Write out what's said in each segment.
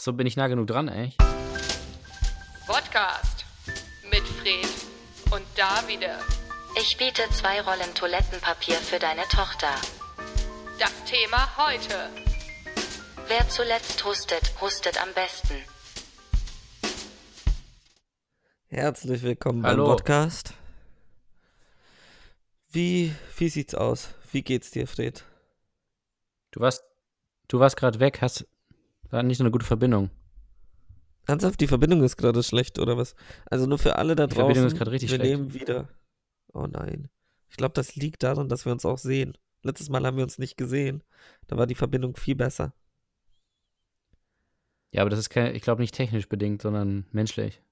Achso, bin ich nah genug dran, ey? Podcast mit Fred und Davide. Ich biete zwei Rollen Toilettenpapier für deine Tochter. Das Thema heute. Wer zuletzt hustet, hustet am besten. Herzlich willkommen Hallo. beim Podcast. Wie, wie sieht's aus? Wie geht's dir, Fred? Du warst, du warst gerade weg, hast, war nicht so eine gute Verbindung. Ernsthaft, die Verbindung ist gerade schlecht, oder was? Also nur für alle da Die draußen. Verbindung ist gerade richtig wir schlecht. nehmen wieder. Oh nein. Ich glaube, das liegt daran, dass wir uns auch sehen. Letztes Mal haben wir uns nicht gesehen. Da war die Verbindung viel besser. Ja, aber das ist kein, ich glaube nicht technisch bedingt, sondern menschlich.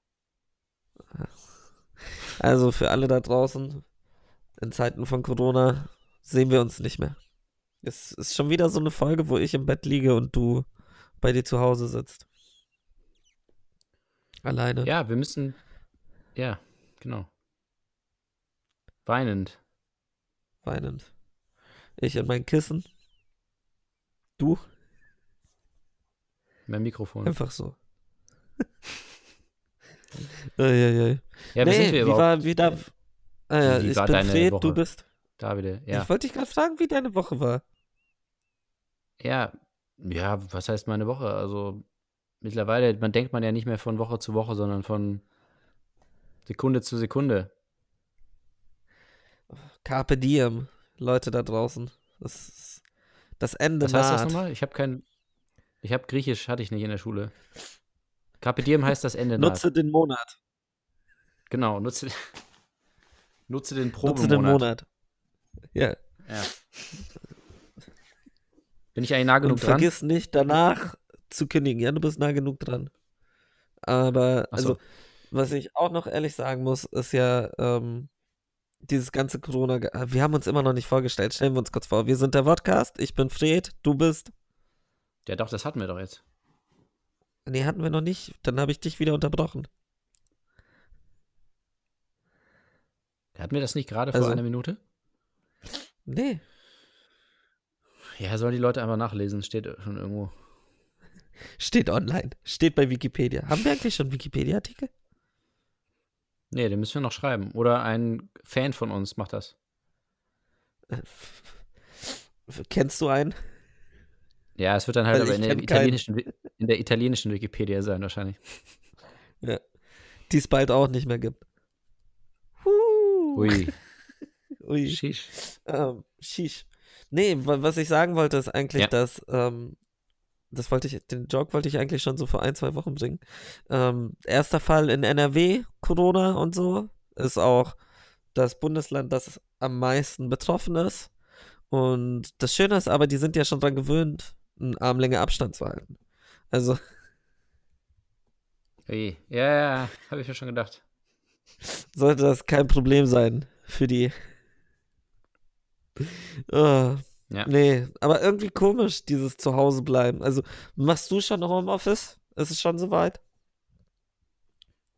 Also für alle da draußen, in Zeiten von Corona sehen wir uns nicht mehr. Es ist schon wieder so eine Folge, wo ich im Bett liege und du bei dir zu Hause sitzt. Alleine. Ja, wir müssen, ja, genau. Weinend. weinend. Ich in mein Kissen. Du? Mein Mikrofon. Einfach so. Eieiei. Ja, wie nee, sind wir wie war, wie da, ah, ja, Wie- wie ich war bin deine Fred, Woche? du bist. Davide, ja. Ich wollte dich gerade fragen, wie deine Woche war. Ja, ja, was heißt meine Woche? Also mittlerweile, man denkt man ja nicht mehr von Woche zu Woche, sondern von Sekunde zu Sekunde. Carpe diem, Leute da draußen. Das, ist- das Ende Was heißt das naht. nochmal? Ich habe kein, ich habe Griechisch, hatte ich nicht in der Schule. Carpe diem heißt das Ende naht. Nutze den Monat. Genau, nutze, nutze den Nutze den Probemonat. Monat. Ja. Ja. Bin ich eigentlich nah genug Und dran? vergiss nicht, danach zu kündigen. Ja, du bist nah genug dran. Aber, Ach so. also, was ich auch noch ehrlich sagen muss, ist ja, ähm, dieses ganze Corona, äh, wir haben uns immer noch nicht vorgestellt. Stellen wir uns kurz vor. Wir sind der Podcast, ich bin Fred, du bist. Ja, doch, das hatten wir doch jetzt. Nee, hatten wir noch nicht. Dann habe ich dich wieder unterbrochen. Hatten wir das nicht gerade Also- vor einer Minute? Nee. Ja, sollen die Leute einfach nachlesen, steht schon irgendwo. Steht online. Steht bei Wikipedia. Haben wir eigentlich schon Wikipedia-Artikel? Nee, den müssen wir noch schreiben. Oder ein Fan von uns macht das. Kennst du einen? Ja, es wird dann halt Also aber in der, italienischen, in der italienischen Wikipedia sein wahrscheinlich. Ja. Die es bald auch nicht mehr gibt. Huh. Ui, Ui. shish. Ähm, sheesh. Nee, wa- was ich sagen wollte, ist eigentlich, Ja. dass, ähm, das wollte ich, den Joke wollte ich eigentlich schon so vor ein, zwei Wochen bringen. Ähm, erster Fall in NRW, Corona und so, ist auch das Bundesland, das am meisten betroffen ist. Und das Schöne ist aber, die sind ja schon dran gewöhnt, eine Armlänge Abstand zu halten. Also, Ui. Ja, ja, habe ich mir schon gedacht. sollte das kein Problem sein für die. Oh, Ja. Nee, aber irgendwie komisch, dieses Zuhause bleiben. Also, machst du schon Homeoffice? Ist es schon soweit?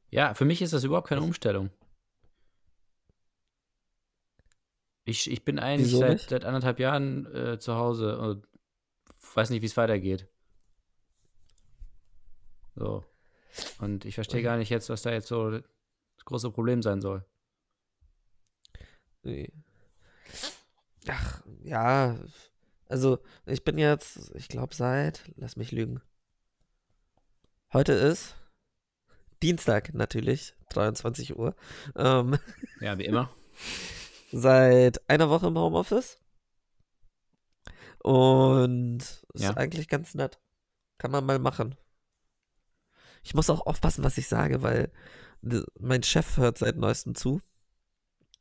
Ja, für mich ist das überhaupt keine Umstellung. Ich, ich bin eigentlich seit, seit anderthalb Jahren äh, zu Hause und weiß nicht, wie es weitergeht. So. Und ich verstehe gar nicht jetzt, was da jetzt so das große Problem sein soll. Nee. Ach, ja. Also, ich bin jetzt, ich glaube, seit, lass mich lügen. Heute ist Dienstag natürlich, 23 Uhr. Ähm, Ja, wie immer. seit einer Woche im Homeoffice. Und ist Ja. eigentlich ganz nett. Kann man mal machen. Ich muss auch aufpassen, was ich sage, weil d- mein Chef hört seit neuestem zu.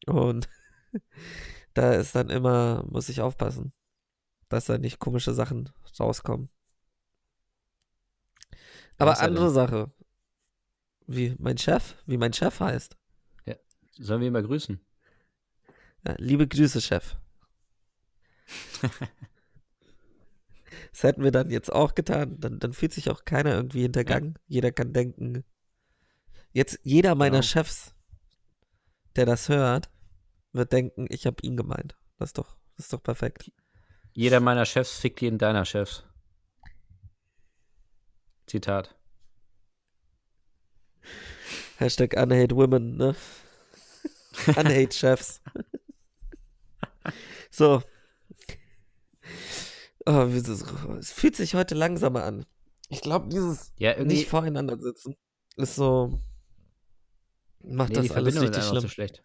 Und da ist dann immer, muss ich aufpassen, dass da nicht komische Sachen rauskommen. Aber er denn? andere Sache. Wie mein Chef, wie mein Chef heißt. Sollen wir ihn mal grüßen? Ja, liebe Grüße, Chef. Das hätten wir dann jetzt auch getan. Dann, dann fühlt sich auch keiner irgendwie hintergangen. Jeder kann denken. Jetzt jeder meiner Genau. Chefs, der das hört, wird denken, ich habe ihn gemeint. Das ist doch, das ist doch perfekt. Jeder meiner Chefs fickt jeden deiner Chefs. Zitat. Hashtag Unhate Women, ne? Unhate Chefs. so. Oh, es fühlt sich heute langsamer an. Ich glaube, dieses Ja, nicht voreinander sitzen ist so. Macht nee, das alles richtig schlimm. so schlecht.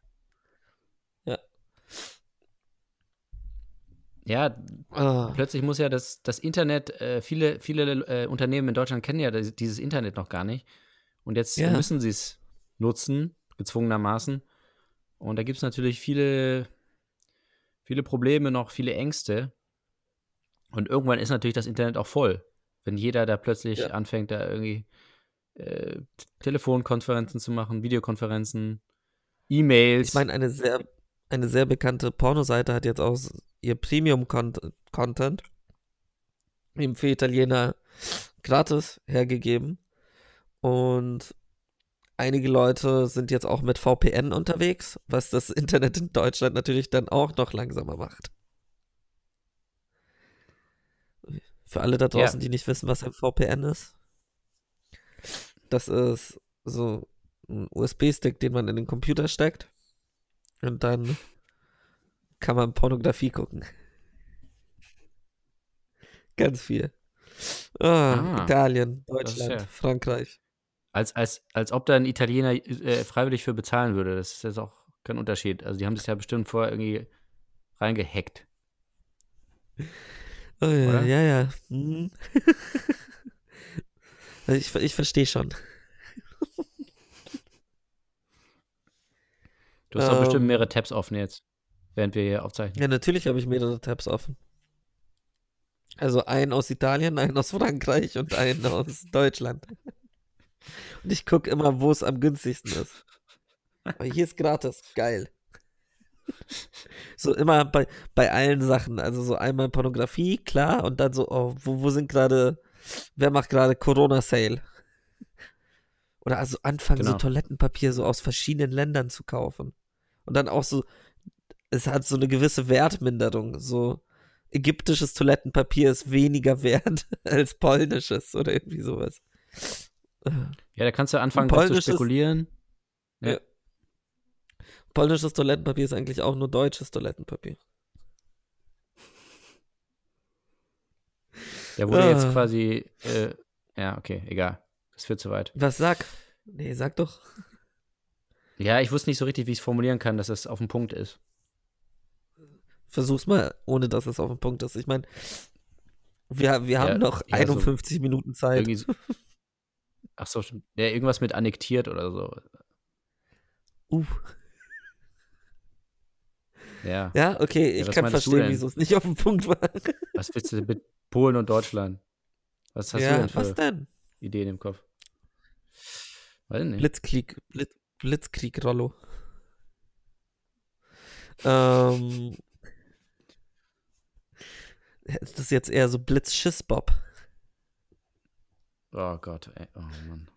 Ja, Ah, plötzlich muss ja das, das Internet, äh, viele, viele äh, Unternehmen in Deutschland kennen ja das, dieses Internet noch gar nicht. Und jetzt Ja. müssen sie es nutzen, gezwungenermaßen. Und da gibt es natürlich viele, viele Probleme noch, viele Ängste. Und irgendwann ist natürlich das Internet auch voll. Wenn jeder da plötzlich Ja. anfängt, da irgendwie äh, Telefonkonferenzen zu machen, Videokonferenzen, E-Mails. ich meine, eine sehr, eine sehr bekannte Pornoseite hat jetzt auch ihr Premium-Content ihm für Italiener gratis hergegeben. Und einige Leute sind jetzt auch mit VPN unterwegs, was das Internet in Deutschland natürlich dann auch noch langsamer macht. Für alle da draußen, die nicht wissen, was ein VPN ist. Das ist so ein USB-Stick, den man in den Computer steckt. Und dann kann man Pornografie gucken. Ganz viel. Ah, Ah, Italien, das Deutschland, ja- Frankreich. Als, als, als ob da ein Italiener äh, freiwillig für bezahlen würde. Das ist jetzt auch kein Unterschied. Also die haben sich ja bestimmt vorher irgendwie reingehackt. Oh, ja, Oder? ja, ja. Mhm. Also ich, ich verstehe schon. Du hast doch bestimmt Ähm. mehrere Tabs offen jetzt, während wir hier aufzeichnen. Ja, natürlich habe ich mehrere Tabs offen. Also einen aus Italien, einen aus Frankreich und einen aus Deutschland. Und ich gucke immer, wo es am günstigsten ist. Aber hier ist gratis. Geil. So immer bei, bei allen Sachen. Also so einmal Pornografie, klar. Und dann so, oh, wo, wo sind gerade, wer macht gerade Corona-Sale? Oder also anfangen, so Genau. Toilettenpapier so aus verschiedenen Ländern zu kaufen. Und dann auch so, es hat so eine gewisse Wertminderung. So ägyptisches Toilettenpapier ist weniger wert als polnisches oder irgendwie sowas. Ja, da kannst du anfangen zu spekulieren. Ja. Ja. Polnisches Toilettenpapier ist eigentlich auch nur deutsches Toilettenpapier. Der wurde jetzt Ah. quasi, äh, ja, okay, egal. Das führt zu weit. Was sag? Nee, sag doch. Ja, ich wusste nicht so richtig, wie ich es formulieren kann, dass es auf dem Punkt ist. Versuch's mal, ohne dass es auf den Punkt ist. Ich meine, wir, wir haben Ja, noch ja, so 51 Minuten Zeit. So, ach so, stimmt. Ja, irgendwas mit annektiert oder so. Uh, Ja. ja, okay, ich kann verstehen, wieso es nicht auf den Punkt war. Was willst du mit Polen und Deutschland? Was hast du denn für was denn? Ideen im Kopf? Weiß ich nicht. Blitzkrieg, Blitz, Blitzkrieg, Rollo. Ähm, ist das jetzt eher so Blitzschiss-Bob? Oh Gott, ey. Oh Mann.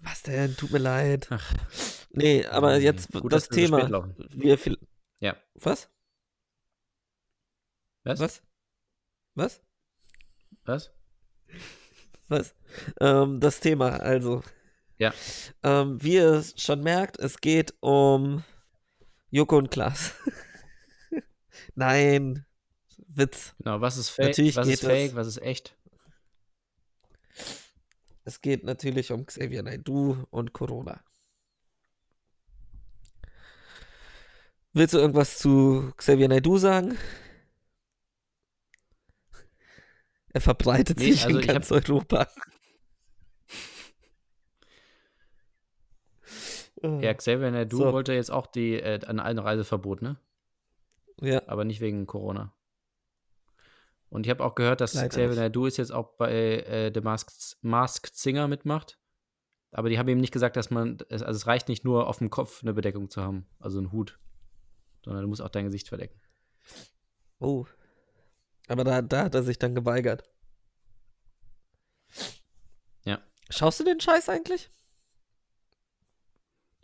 Was denn? Tut mir leid. Ach. Nee, aber Nee, jetzt gut, das so Thema. Wir viel Ja. Was? Was? Was? Was? Was? Was? Ähm, das Thema, also. Ja. Ähm, wie ihr schon merkt, es geht um Joko und Klaas. Nein, Witz. Genau, was ist fake? Natürlich was geht ist fake? Was ist echt? Es geht natürlich um Xavier Naidoo und Corona. Willst du irgendwas zu Xavier Naidoo sagen? Er verbreitet Nee, sich also in ich hab- ganz Europa. Ja, Xavier Naidoo So. wollte jetzt auch die äh, ein Einreiseverbot, ne? ja, Aber nicht wegen Corona. Und ich habe auch gehört, dass Leider Xavier nicht. Naidoo ist jetzt auch bei äh, The Masked, Masked Singer mitmacht. Aber die haben ihm nicht gesagt, dass man, also es reicht nicht nur auf dem Kopf eine Bedeckung zu haben, also einen Hut, sondern du musst auch dein Gesicht verdecken. Oh. Aber da, da hat er sich dann geweigert. Ja. Schaust du den Scheiß eigentlich?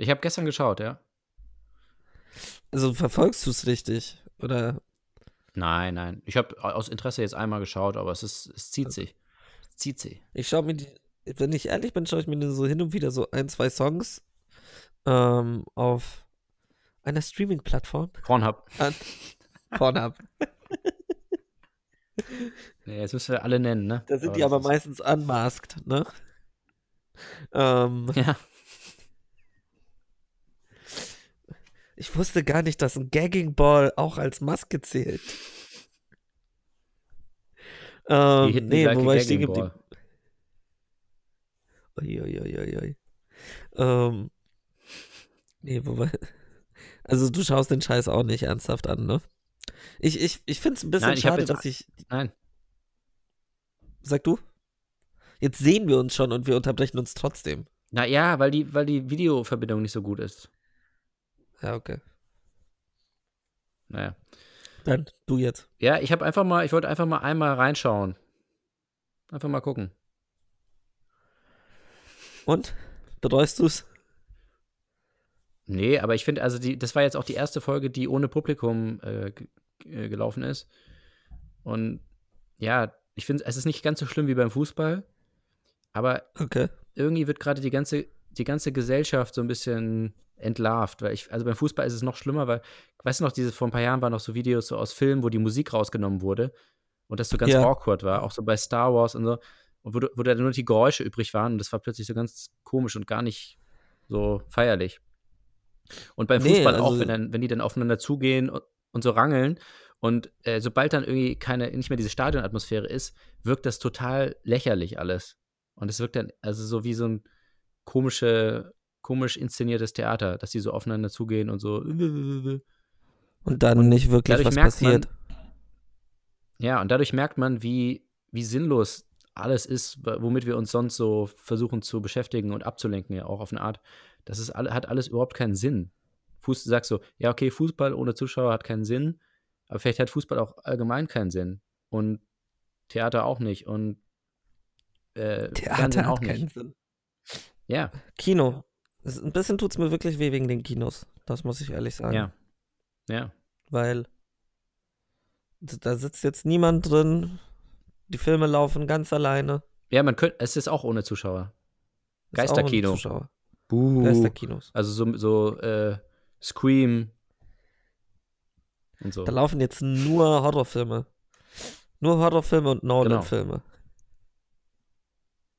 Ich habe gestern geschaut, ja. Also verfolgst du es richtig? Oder? Nein, nein. Ich habe aus Interesse jetzt einmal geschaut, aber es ist, es zieht sich. Es zieht sich. Ich schaue mir die, wenn ich ehrlich bin, schaue ich mir nur so hin und wieder so ein, zwei Songs ähm, auf einer Streaming-Plattform Pornhub. an. Pornhub. Nee, jetzt müssen wir alle nennen, ne? Da sind die das aber ist- meistens unmasked, ne? Ähm, Ja. Ich wusste gar nicht, dass ein Gagging Ball auch als Maske zählt. Ähm, Die nee, like a wo war ich gagging geblieben? Uiuiuiui. Ähm, nee, wo war. Also, du schaust den Scheiß auch nicht ernsthaft an, ne? Ich, ich, ich finde es ein bisschen Nein, schade, dass ich. Nein. Sag du? Jetzt sehen wir uns schon und wir unterbrechen uns trotzdem. Na ja, weil die, weil die Videoverbindung nicht so gut ist. Ja, okay. Naja. Dann du jetzt. Ja, ich habe einfach mal, ich wollte einfach mal einmal reinschauen. Einfach mal gucken. Und? Bereust du's? Nee, aber ich finde, also die, das war jetzt auch die erste Folge, die ohne Publikum äh, äh, gelaufen ist. Und ja, ich finde, es ist nicht ganz so schlimm wie beim Fußball, aber Okay. irgendwie wird gerade die ganze, die ganze Gesellschaft so ein bisschen entlarvt. Weil ich, also beim Fußball ist es noch schlimmer, weil, weißt du noch, diese, vor ein paar Jahren waren noch so Videos so aus Filmen, wo die Musik rausgenommen wurde und das so ganz Ja. awkward war, auch so bei Star Wars und so, und wo, wo da nur die Geräusche übrig waren und das war plötzlich so ganz komisch und gar nicht so feierlich. Und beim Nee, Fußball auch, also- wenn, dann, wenn die dann aufeinander zugehen und, und so rangeln und äh, sobald dann irgendwie keine, nicht mehr diese Stadionatmosphäre ist, wirkt das total lächerlich alles. Und es wirkt dann also so wie so ein komische, komisch inszeniertes Theater, dass die so aufeinander zugehen und so. Und dann nicht wirklich was passiert. Ja, und dadurch merkt man, wie, wie sinnlos alles ist, womit wir uns sonst so versuchen zu beschäftigen und abzulenken, ja auch auf eine Art. Das ist, hat alles überhaupt keinen Sinn. Fuß, du sagst so, ja, okay, Fußball ohne Zuschauer hat keinen Sinn, aber vielleicht hat Fußball auch allgemein keinen Sinn. Und Theater auch nicht. Und äh, Theater auch nicht. Sinn. Ja, Kino. Es- Ein bisschen tut's mir wirklich weh wegen den Kinos. Das muss ich ehrlich sagen. ja, ja. Weil da sitzt jetzt niemand drin. Die Filme laufen ganz alleine. Ja, man könnte, es ist auch ohne Zuschauer. Geisterkino. Zuschauer. Buh. Geisterkinos. Also so, so äh, Scream und so. Da laufen jetzt nur Horrorfilme. Nur Horrorfilme und Genau.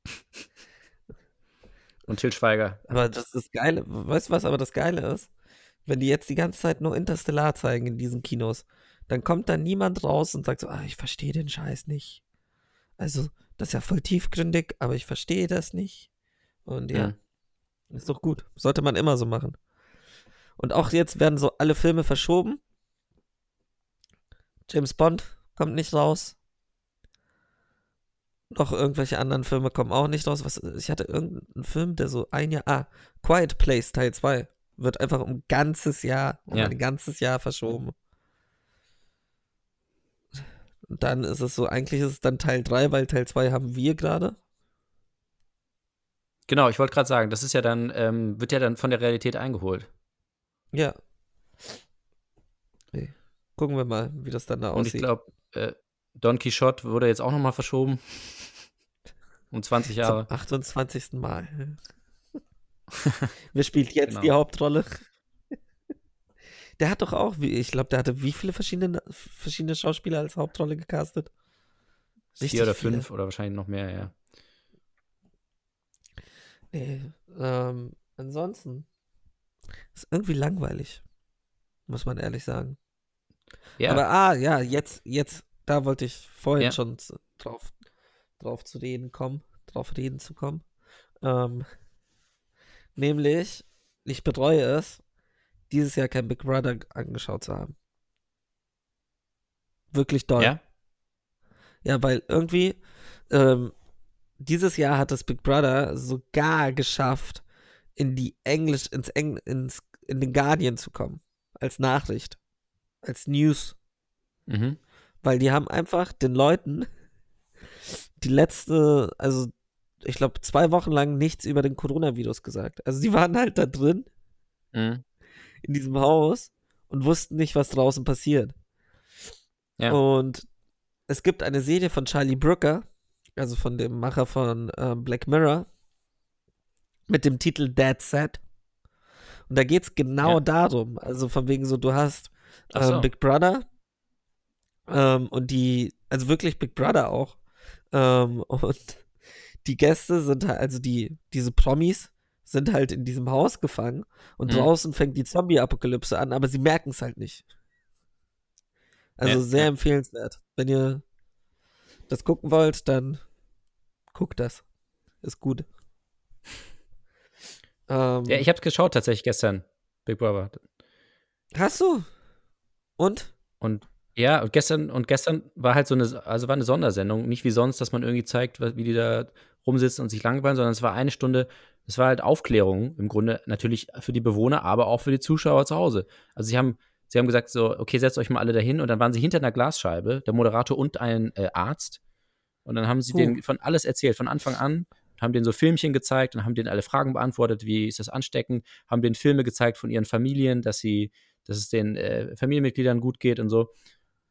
Und Til Schweiger. Aber das ist geile. Weißt du was aber das Geile ist? Wenn die jetzt die ganze Zeit nur Interstellar zeigen in diesen Kinos, dann kommt da niemand raus und sagt so, ah, ich verstehe den Scheiß nicht. Also, das ist ja voll tiefgründig, aber ich verstehe das nicht. Und ja, Mhm. ist doch gut. Sollte man immer so machen. Und auch jetzt werden so alle Filme verschoben. James Bond kommt nicht raus. Noch irgendwelche anderen Filme kommen auch nicht raus. Was, ich hatte irgendeinen Film, der so ein Jahr. Ah, Quiet Place Teil 2 wird einfach um ein ganzes Jahr, um Ja. ein ganzes Jahr verschoben. Und dann ist es so, eigentlich ist es dann Teil 3, weil Teil 2 haben wir gerade. Genau, ich wollte gerade sagen, das ist ja dann, ähm, wird ja dann von der Realität eingeholt. Ja. Nee. Gucken wir mal, wie das dann da Und ich aussieht. glaube, äh, Don Quixote wurde jetzt auch nochmal verschoben. Um 20 Jahre. Zum 28. Mal. Wer spielt jetzt Genau. die Hauptrolle? Der hat doch auch, wie- ich glaube, der hatte wie viele verschiedene, verschiedene Schauspieler als Hauptrolle gecastet? Richtig Vier oder viele. fünf oder wahrscheinlich noch mehr, ja. Nee, ähm, ansonsten ist irgendwie langweilig, muss man ehrlich sagen. Ja, Aber ah, ja, jetzt, jetzt, da wollte ich vorhin Ja. schon drauf, drauf zu reden kommen, drauf reden zu kommen. Ähm, nämlich, ich bereue es, dieses Jahr kein Big Brother angeschaut zu haben. Wirklich doll. ja? Ja, weil irgendwie, ähm, dieses Jahr hat das Big Brother sogar geschafft, in die Englisch, ins Eng, ins, in den Guardian zu kommen. Als Nachricht. Als News. Mhm. Weil die haben einfach den Leuten die letzte, also ich glaube, zwei Wochen lang nichts über den Coronavirus gesagt. Also die waren halt da drin Mhm. in diesem Haus und wussten nicht, was draußen passiert. Ja. Und es gibt eine Serie von Charlie Brooker, also von dem Macher von äh, Black Mirror, mit dem Titel Dead Set. Und da geht es genau Ja. darum. Also von wegen so, du hast Ach so. ähm, Big Brother ähm, und die, also wirklich Big Brother auch. Ähm, und die Gäste sind halt, also die, diese Promis sind halt in diesem Haus gefangen und Mhm. draußen fängt die Zombie-Apokalypse an, aber sie merken es halt nicht. Also Ja, sehr ja. empfehlenswert. Wenn ihr das gucken wollt, dann guckt das. Ist gut. Ähm, Ja, ich habe geschaut tatsächlich gestern, Big Brother. hast du? Und? Und ja, und gestern, und gestern war halt so eine, also war eine Sondersendung, nicht wie sonst, dass man irgendwie zeigt, wie die da rumsitzen und sich langweilen, sondern es war eine Stunde, es war halt Aufklärung im Grunde, natürlich für die Bewohner, aber auch für die Zuschauer zu Hause. Also sie haben, sie haben gesagt, so, okay, setzt euch mal alle dahin und dann waren sie hinter einer Glasscheibe, der Moderator und ein äh, Arzt. Und dann haben sie Huh. denen von alles erzählt, von Anfang an, haben denen so Filmchen gezeigt und haben denen alle Fragen beantwortet, wie ist das anstecken, haben denen Filme gezeigt von ihren Familien, dass sie, dass es den äh, Familienmitgliedern gut geht und so.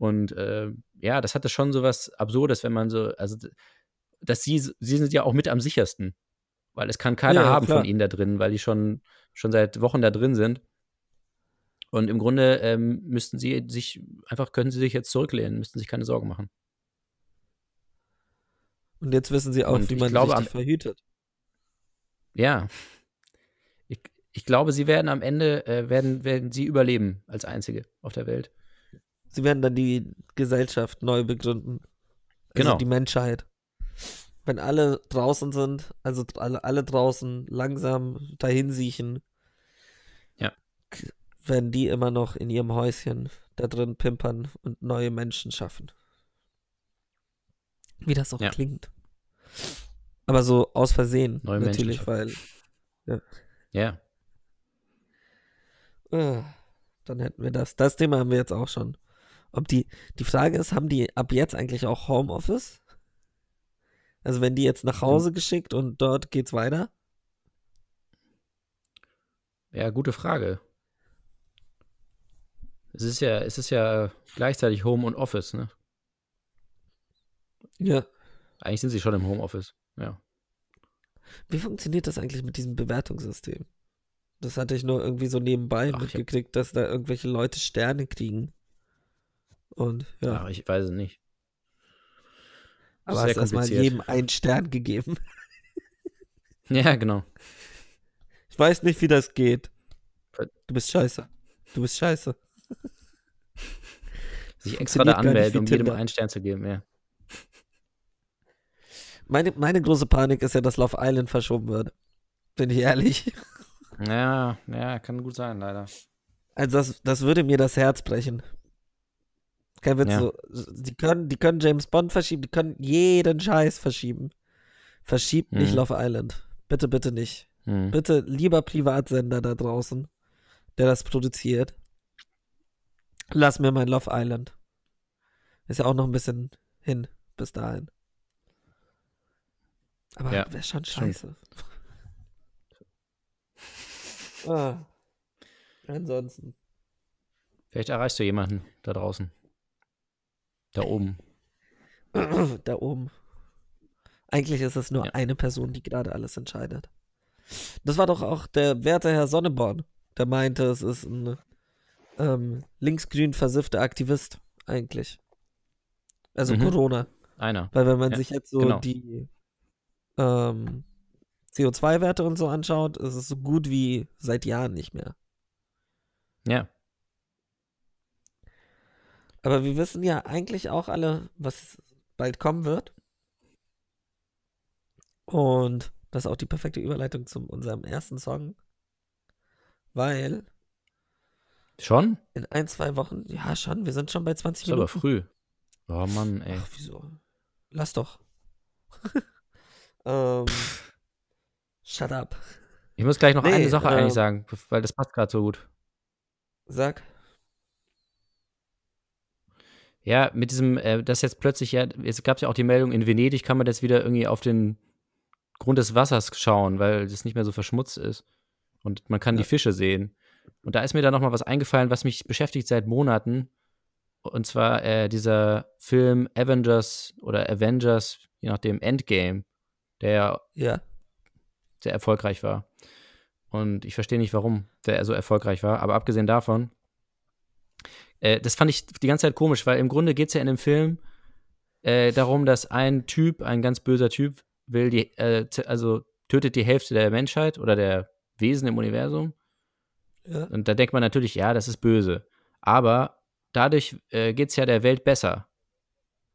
Und äh, ja, das hatte schon so was Absurdes, wenn man so, also dass sie, sie sind ja auch mit am sichersten. Weil es kann keiner Ja, haben klar. von ihnen da drin, weil die schon, schon seit Wochen da drin sind. Und im Grunde ähm, müssten sie sich, einfach können sie sich jetzt zurücklehnen, müssten sich keine Sorgen machen. Und jetzt wissen sie auch, Und wie man glaube, am- verhütet. Ja. Ich, ich glaube, sie werden am Ende, äh, werden, werden sie überleben als Einzige auf der Welt. Sie werden dann die Gesellschaft neu begründen. Also Genau. die Menschheit. Wenn alle draußen sind, also alle, alle draußen langsam dahin siechen, Ja. werden die immer noch in ihrem Häuschen da drin pimpern und neue Menschen schaffen. Wie das auch Ja. klingt. Aber so aus Versehen, Neue Menschen natürlich, weil Ja. äh, dann hätten wir das. Das Thema haben wir jetzt auch schon. Ob die, die Frage ist, haben die ab jetzt eigentlich auch Homeoffice? Also wenn die jetzt nach Hause geschickt und dort geht's weiter? Ja, gute Frage. Es ist ja, es ist ja gleichzeitig Home und Office, ne? Ja. Eigentlich sind sie schon im Homeoffice. Ja. Wie funktioniert das eigentlich mit diesem Bewertungssystem? Das hatte ich nur irgendwie so nebenbei Ach, mitgekriegt, dass da irgendwelche Leute Sterne kriegen. Und ja, Aber ich weiß es nicht. aber hast erstmal jedem einen Stern gegeben. Ja, genau. Ich weiß nicht, wie das geht. Ver- Du bist scheiße. Du bist scheiße. Sich extra da anmelden, um jedem einen Stern zu geben, ja. Meine, meine große Panik ist ja, dass Love Island verschoben wird. Bin ich ehrlich. Ja, ja, kann gut sein, leider. Also das, das würde mir das Herz brechen. Kein Witz, Ja. so, die, können, die können James Bond verschieben, die können jeden Scheiß verschieben. Verschiebt nicht Mhm. Love Island. Bitte, bitte nicht. Hm. Bitte, lieber Privatsender da draußen, der das produziert. Lass mir mein Love Island. Ist ja auch noch ein bisschen hin bis dahin. Aber Ja, wäre schon scheiße. ah. Ansonsten. Vielleicht erreichst du jemanden da draußen. Da oben. da oben. Eigentlich ist es nur Ja. eine Person, die gerade alles entscheidet. Das war doch auch der werte Herr Sonneborn, der meinte, es ist ein ähm, linksgrün versiffter Aktivist, eigentlich. Also Mhm. Corona. Einer. Weil wenn man Ja, sich jetzt so genau. die ähm, CO2-Werte und so anschaut, ist es so gut wie seit Jahren nicht mehr. Ja. Aber wir wissen ja eigentlich auch alle, was bald kommen wird. Und das ist auch die perfekte Überleitung zu unserem ersten Song. Weil Schon? in ein, zwei Wochen, ja schon, wir sind schon bei 20 Ist aber Minuten. früh. Oh Mann, ey. Ach, wieso? Lass doch. ähm, shut up. Ich muss gleich noch Nee, eine Sache ähm, eigentlich sagen, weil das passt gerade so gut. Sag. Ja, mit diesem, äh, das jetzt plötzlich, ja, es gab ja auch die Meldung, in Venedig kann man jetzt wieder irgendwie auf den Grund des Wassers schauen, weil es nicht mehr so verschmutzt ist. Und man kann Ja. die Fische sehen. Und da ist mir dann nochmal was eingefallen, was mich beschäftigt seit Monaten. Und zwar äh, dieser Film Avengers oder Avengers, je nachdem, Endgame, der Ja. sehr erfolgreich war. Und ich verstehe nicht, warum der so erfolgreich war. Aber abgesehen davon, äh, das fand ich die ganze Zeit komisch, weil im Grunde geht es ja in dem Film äh, darum, dass ein Typ, ein ganz böser Typ, will die, äh, also tötet die Hälfte der Menschheit oder der Wesen im Universum. Ja. Und da denkt man natürlich, ja, das ist böse. Aber dadurch äh, geht es ja der Welt besser.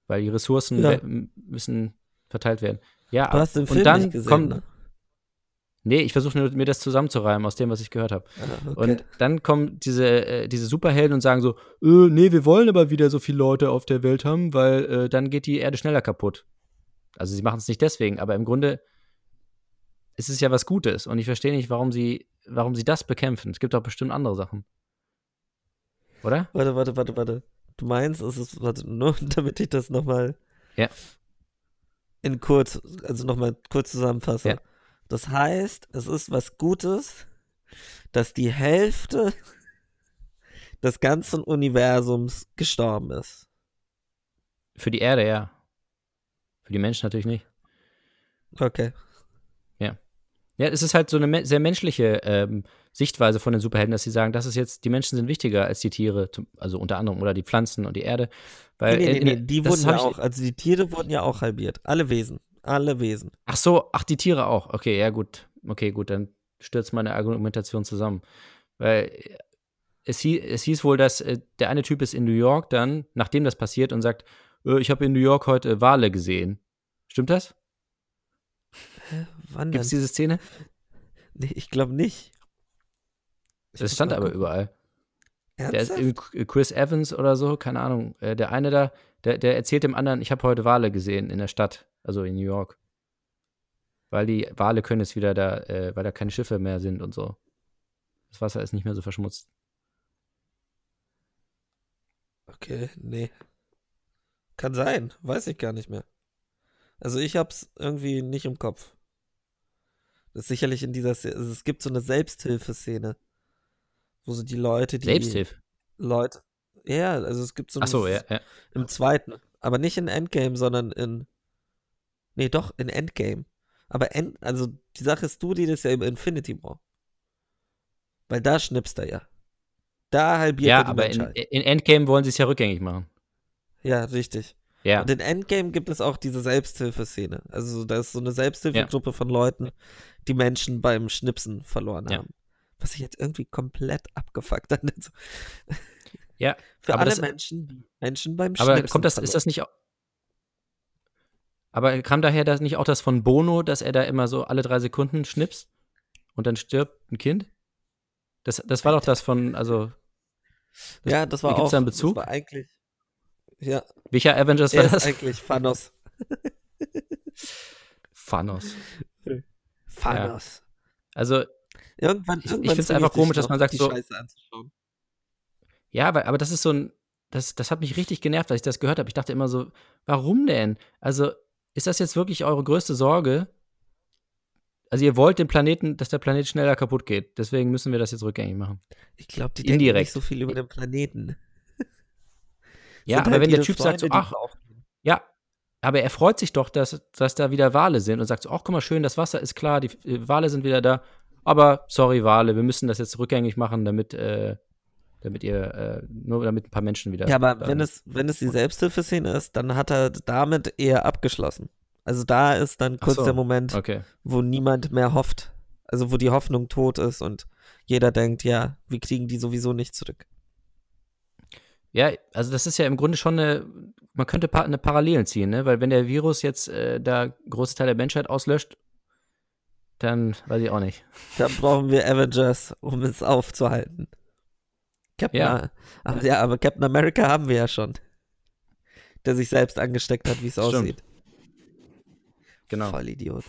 Weil die Ressourcen Ja. müssen verteilt werden. Ja, Du hast den und Film dann nicht gesehen, kommt. ne? Nee, ich versuche nur, mir das zusammenzureimen aus dem, was ich gehört habe. Ah, okay. Und dann kommen diese, äh, diese Superhelden und sagen so, äh, nee, wir wollen aber wieder so viele Leute auf der Welt haben, weil äh, dann geht die Erde schneller kaputt. Also sie machen es nicht deswegen, aber im Grunde ist es ja was Gutes. Und ich verstehe nicht, warum sie, warum sie das bekämpfen. Es gibt doch bestimmt andere Sachen. Oder? Warte, warte, warte, warte. Du meinst, es ist, warte, nur damit ich das nochmal Ja. in kurz, also nochmal kurz zusammenfasse. Ja. Das heißt, es ist was Gutes, dass die Hälfte des ganzen Universums gestorben ist. Für die Erde, ja. Für die Menschen natürlich nicht. Okay. Ja, es ist halt so eine sehr menschliche ähm, Sichtweise von den Superhelden, dass sie sagen, das ist jetzt, die Menschen sind wichtiger als die Tiere, also unter anderem, oder die Pflanzen und die Erde. Weil, nee, nee, nee, die wurden ja auch, also die Tiere wurden ja auch halbiert. Alle Wesen. Alle Wesen. Ach so, ach, die Tiere auch. Okay, ja, gut. Okay, gut, dann stürzt meine Argumentation zusammen. Weil äh, es, hie es hieß wohl, dass äh, der eine Typ ist in New York dann, nachdem das passiert, und sagt, äh, ich habe in New York heute Wale gesehen. Stimmt das? Wann Gibt es diese Szene? Nee, ich glaube nicht. Ich Das stand aber gucken. überall. Der ist Ernsthaft? irgendwie Chris Evans oder so, keine Ahnung. Äh, der eine da, der, der erzählt dem anderen, ich habe heute Wale gesehen in der Stadt, also in New York. Weil die Wale können jetzt wieder da, äh, weil da keine Schiffe mehr sind und so. Das Wasser ist nicht mehr so verschmutzt. Okay, nee. Kann sein, weiß ich gar nicht mehr. Also ich hab's irgendwie nicht im Kopf. Das ist sicherlich in dieser Szene, also es gibt so eine Selbsthilfeszene, wo so die Leute, die Selbsthilfe. Leute, ja, also es gibt so Ach so, ja, ja. im zweiten, aber nicht in Endgame, sondern in, nee, doch, in Endgame. Aber End, also die Sache ist, du die das ja im Infinity War. Weil da schnippst er ja. Da halbiert Ja, er die aber in, in Endgame wollen sie es ja rückgängig machen. ja, richtig. Ja. Und in Endgame gibt es auch diese Selbsthilfeszene. Also da ist so eine Selbsthilfegruppe von Leuten, die Menschen beim Schnipsen verloren Ja. haben. Was ich jetzt irgendwie komplett abgefuckt an so. Ja, Für alle das- Menschen, Menschen beim Aber Schnipsen kommt das, ist das nicht. au- Aber kam daher das nicht auch das von Bono, dass er da immer so alle drei Sekunden schnipst und dann stirbt ein Kind? Das, das war doch das von, also, das- ja, das war gibt's auch. da einen Bezug? Das war eigentlich. Ja, welcher Avengers war er ist das? eigentlich Thanos. Thanos. Thanos. Also, Irgendwann, Ich- ich irgendwann find's zwing einfach komisch, dass man sagt die so- Scheiße anzuschauen. ja, aber, aber das ist so ein, das, das hat mich richtig genervt, als ich das gehört habe. Ich dachte immer so, warum denn? Also, ist das jetzt wirklich eure größte Sorge? Also, ihr wollt den Planeten, dass der Planet schneller kaputt geht. Deswegen müssen wir das jetzt rückgängig machen. Ich glaube, die denken Indirekt. nicht so viel über den Planeten. Ja, aber halt wenn der Typ sagt so, Freunde, ach. Ja, aber er freut sich doch, dass, dass da wieder Wale sind und sagt so, ach, guck mal, schön, das Wasser ist klar, die äh, Wale sind wieder da. Aber sorry, Wale, wir müssen das jetzt rückgängig machen, damit, äh, damit ihr, äh, nur damit ein paar Menschen wieder. Ja, aber wenn es, wenn es die Selbsthilfeszene ist, dann hat er damit eher abgeschlossen. Also da ist dann kurz so, der Moment, Okay. wo niemand mehr hofft. Also wo die Hoffnung tot ist und jeder denkt, ja, wir kriegen die sowieso nicht zurück. Ja, also das ist ja im Grunde schon eine, man könnte eine Parallelen ziehen, ne? Weil wenn der Virus jetzt äh, da große Teil der Menschheit auslöscht, dann weiß ich auch nicht. Da brauchen wir Avengers, um es aufzuhalten. Captain, Ja. aber, ja, aber Captain America haben wir ja schon. Der sich selbst angesteckt hat, wie es aussieht. Genau. Voll Idiot.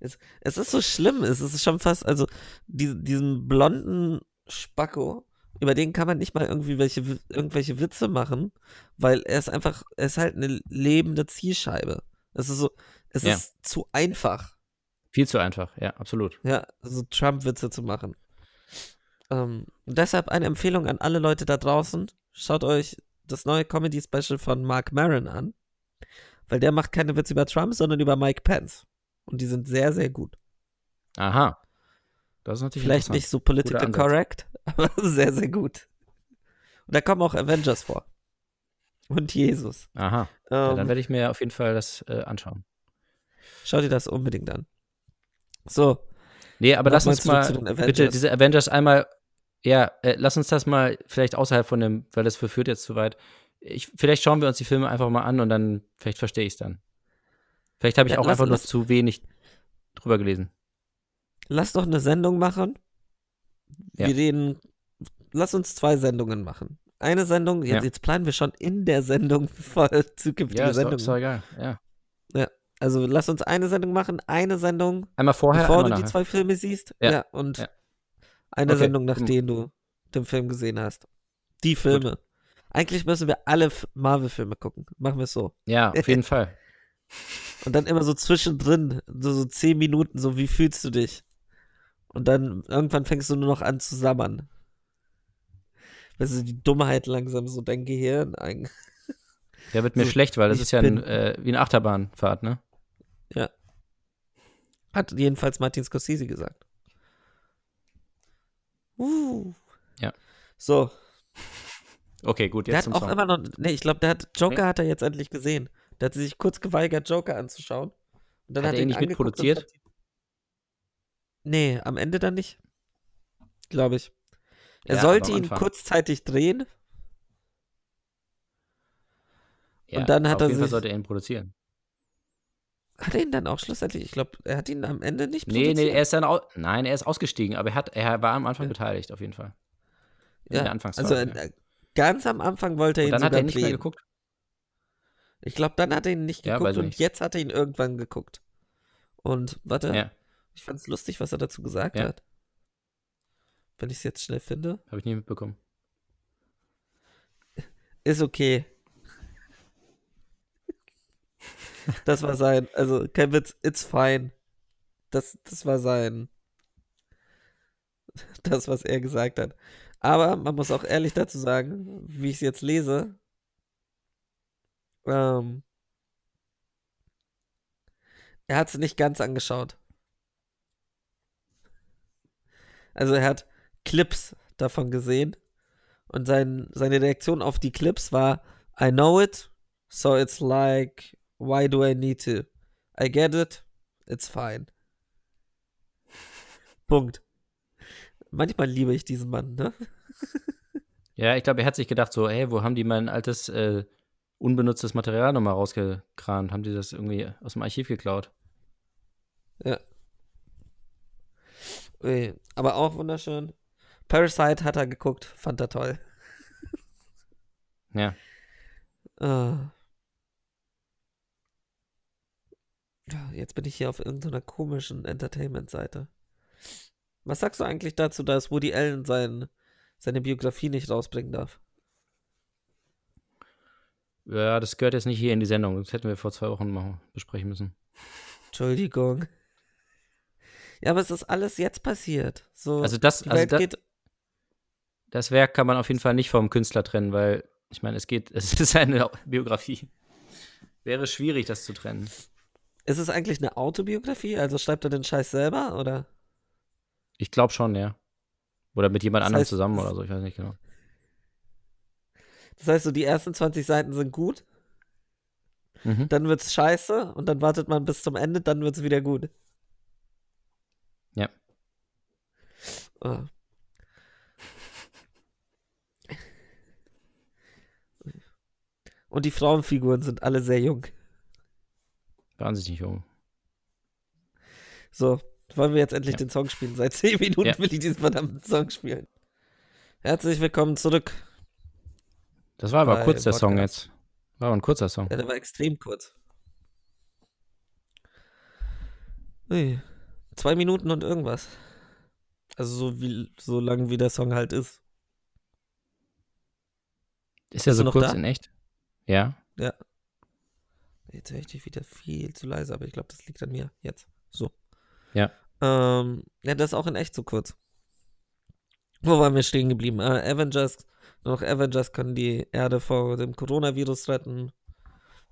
Es, es ist so schlimm, es ist schon fast, also die, diesen blonden Spacko, über den kann man nicht mal irgendwie welche, irgendwelche Witze machen, weil er ist einfach, er ist halt eine lebende Zielscheibe. Es ist so, es Ja. ist zu einfach, Viel zu einfach, ja, absolut. ja, so Trump-Witze zu machen. Ähm, deshalb eine Empfehlung an alle Leute da draußen, schaut euch das neue Comedy-Special von Mark Maron an. Weil der macht keine Witze über Trump, sondern über Mike Pence. Und die sind sehr, sehr gut. Aha. Das ist natürlich Vielleicht nicht so political Ansatz. correct, aber sehr, sehr gut. Und da kommen auch Avengers vor. Und Jesus. Aha. Ja, Ähm, dann werde ich mir auf jeden Fall das äh, anschauen. schau dir das unbedingt an. So, Nee, aber lass Nochmal uns mal bitte diese Avengers einmal, ja, äh, lass uns das mal vielleicht außerhalb von dem, weil das verführt jetzt zu weit. Ich, vielleicht schauen wir uns die Filme einfach mal an und dann, vielleicht verstehe ich es dann. Vielleicht habe ich Ja, auch lass- einfach nur lass- zu wenig drüber gelesen. lass doch eine Sendung machen. Ja. Wir reden, lass uns zwei Sendungen machen. Eine Sendung, jetzt, Ja. jetzt planen wir schon in der Sendung voll zukünftige Ja, ist doch, ist doch egal. Ja. Also lass uns eine Sendung machen, eine Sendung, Einmal vorher, bevor du einmal die nachher. zwei Filme siehst. Ja. und Ja. eine Okay. Sendung, nachdem du den Film gesehen hast. Die Filme. Eigentlich müssen wir alle Marvel-Filme gucken. Machen wir es so. Ja, auf jeden Fall. Und dann immer so zwischendrin, so, so zehn Minuten, so wie fühlst du dich? Und dann irgendwann fängst du nur noch an zu sabbern. Weißt du, die Dummheit langsam so dein Gehirn ein. Der wird mir So, schlecht, weil das ist ja ein, äh, wie eine Achterbahnfahrt, ne? Hat jedenfalls Martin Scorsese gesagt. Uh. Ja. So, Okay, gut, der jetzt hat zum auch Song. immer noch, nee, ich glaube, der hat, Joker hat er jetzt endlich gesehen. Der hat sich kurz geweigert, Joker anzuschauen. Und dann Hat hat, er ihn nicht mitproduziert? fand- Nee, am Ende dann nicht. Glaube ich. Er Ja, sollte ihn kurzzeitig drehen. Ja, und dann hat auf er jeden Fall sich- sollte er ihn produzieren. Hat er ihn dann auch schlussendlich? Ich glaube, er hat ihn am Ende nicht Nee, nee, er ist dann au Nein, er ist ausgestiegen, aber er, hat, er war am Anfang Ja. beteiligt, auf jeden Fall. In ja, der Anfangsphase. Also ja. äh, ganz am Anfang wollte er Und ihn dann hat er nicht mehr geguckt. Ich glaube, dann hat er ihn nicht Ja, geguckt und nicht. jetzt hat er ihn irgendwann geguckt. Und warte, Ja, ich fand es lustig, was er dazu gesagt Ja. hat. Wenn ich es jetzt schnell finde. habe ich nie mitbekommen. Ist okay. Das war sein, also kein Witz, it's fine. Das, das war sein, das, was er gesagt hat. Aber man muss auch ehrlich dazu sagen, wie ich es jetzt lese, ähm, er hat es nicht ganz angeschaut. Also er hat Clips davon gesehen und sein, seine Reaktion auf die Clips war, I know it, so it's like, why do I need to? I get it, it's fine. Punkt. Manchmal liebe ich diesen Mann, ne? Ja, ich glaube, er hat sich gedacht, so, hey, wo haben die mein altes, äh, unbenutztes Material nochmal rausgekramt? Haben die das irgendwie aus dem Archiv geklaut? Ja. Ui, aber auch wunderschön. Parasite hat er geguckt, fand er toll. Ja. Ah. Ja, Jetzt bin ich hier auf irgendeiner komischen Entertainment-Seite. Was sagst du eigentlich dazu, dass Woody Allen sein, seine Biografie nicht rausbringen darf? Ja, das gehört jetzt nicht hier in die Sendung. Das hätten wir vor zwei Wochen mal besprechen müssen. Entschuldigung. Ja, aber es ist alles jetzt passiert. So, Also das, also da, geht. das Werk kann man auf jeden Fall nicht vom Künstler trennen, weil, ich meine, es geht, es ist eine Biografie. Wäre schwierig, das zu trennen. Ist es eigentlich eine Autobiografie? Also schreibt er den Scheiß selber oder? Ich glaube schon, ja. Oder mit jemand Das anderem heißt, zusammen oder so, ich weiß nicht genau. Das heißt, so die ersten 20 Seiten sind gut, Mhm. dann wird's scheiße und dann wartet man bis zum Ende, dann wird's wieder gut. Ja. Ah. Und die Frauenfiguren sind alle sehr jung. Wahnsinnig jung. So, wollen wir jetzt endlich Ja. den Song spielen? Seit 10 Minuten Ja. will ich diesen verdammten Song spielen. Herzlich willkommen zurück. Das war aber kurz der Song jetzt. War aber ein kurzer Song. Ja, der war extrem kurz. Ui, zwei Minuten und irgendwas. Also so wie so lang wie der Song halt ist. Ist ja Bist so kurz da? in echt? Ja. Jetzt höre ich dich wieder viel zu leise, aber ich glaube, das liegt an mir. Jetzt. So. Ja. Ähm, ja, das ist auch in echt so kurz. Wo waren wir stehen geblieben? Äh, Avengers Nur noch Avengers können die Erde vor dem Coronavirus retten.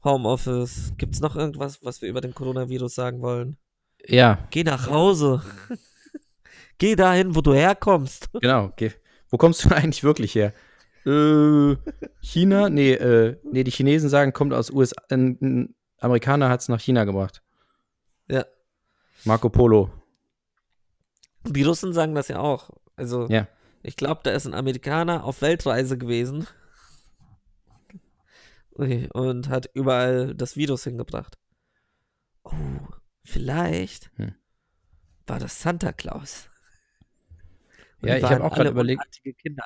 Homeoffice. Gibt's noch irgendwas, was wir über den Coronavirus sagen wollen? Ja, Geh nach Hause. Geh dahin, wo du herkommst. genau. Geh. Wo kommst du eigentlich wirklich her? Äh, China? Nee, äh, nee, die Chinesen sagen, kommt aus USA. Ein, ein Amerikaner hat es nach China gebracht. Ja. Marco Polo. Die Russen sagen das ja auch. Also, Ja. ich glaube, da ist ein Amerikaner auf Weltreise gewesen und hat überall das Virus hingebracht. Oh, vielleicht Hm. war das Santa Claus. Und Ja, ich habe auch gerade überlegt, Kinder.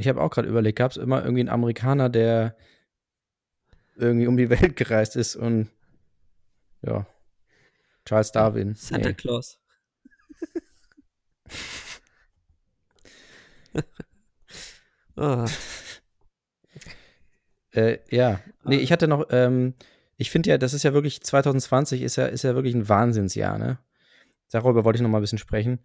Ich habe auch gerade überlegt, gab es immer irgendwie einen Amerikaner, der irgendwie um die Welt gereist ist und ja, Charles Darwin. Santa Nee. Claus. Ah, Äh, ja, nee, ich hatte noch, ähm, ich finde ja, das ist ja wirklich, 2020 ist ja, ist ja wirklich ein Wahnsinnsjahr, ne? Darüber wollte ich noch mal ein bisschen sprechen.